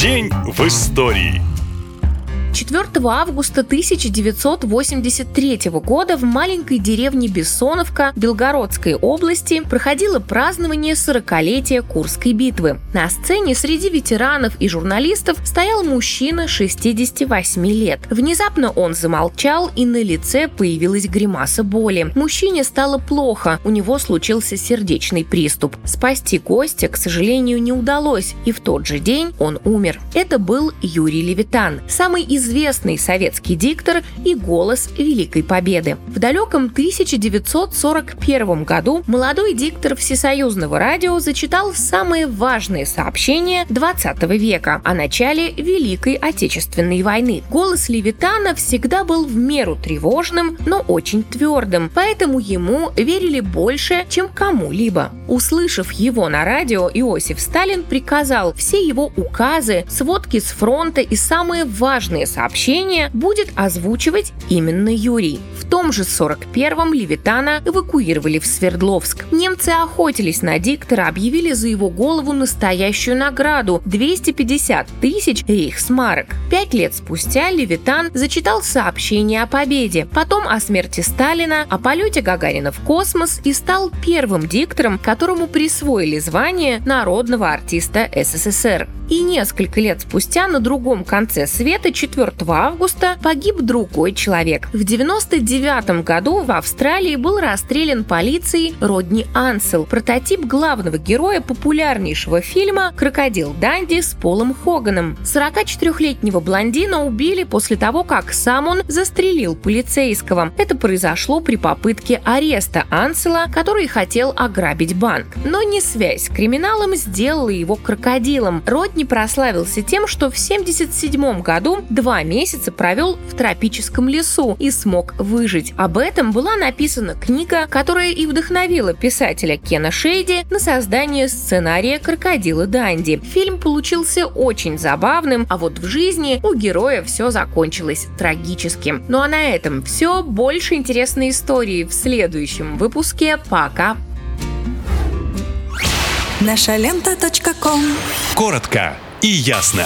День в истории. 4 августа 1983 года в маленькой деревне Бессоновка Белгородской области проходило празднование 40-летия Курской битвы. На сцене среди ветеранов и журналистов стоял мужчина 68 лет. Внезапно он замолчал, и на лице появилась гримаса боли. Мужчине стало плохо, у него случился сердечный приступ. Спасти гостя, к сожалению, не удалось, и в тот же день он умер. Это был Юрий Левитан, самый известный известный советский диктор и голос Великой Победы. В далеком 1941 году молодой диктор Всесоюзного радио зачитал самые важные сообщения 20 века о начале Великой Отечественной войны. Голос Левитана всегда был в меру тревожным, но очень твердым, поэтому ему верили больше, чем кому-либо. Услышав его на радио, Иосиф Сталин приказал все его указы, сводки с фронта и самые важные сообщение будет озвучивать именно Юрий. В том же 41-м Левитана эвакуировали в Свердловск. Немцы охотились на диктора, объявили за его голову настоящую награду – 250 тысяч рейхсмарок. Пять лет спустя Левитан зачитал сообщение о победе, потом о смерти Сталина, о полете Гагарина в космос и стал первым диктором, которому присвоили звание народного артиста СССР. И несколько лет спустя на другом конце света, 4 августа, погиб другой человек. В 99 году в Австралии был расстрелян полицией Родни Ансел, прототип главного героя популярнейшего фильма «Крокодил Данди» с Полом Хоганом. 44-летнего блондина убили после того, как сам он застрелил полицейского. Это произошло при попытке ареста Ансела, который хотел ограбить банк. Но не связь с криминалом сделала его крокодилом. Родни прославился тем, что в 1977 году два месяца провел в тропическом лесу и смог выжить. Об этом была написана книга, которая и вдохновила писателя Кена Шейди на создание сценария «Крокодила Данди». Фильм получился очень забавным, а вот в жизни у героя все закончилось трагически. Ну а на этом все. Больше интересной истории в следующем выпуске. Пока! Наша лента.ком Коротко и ясно.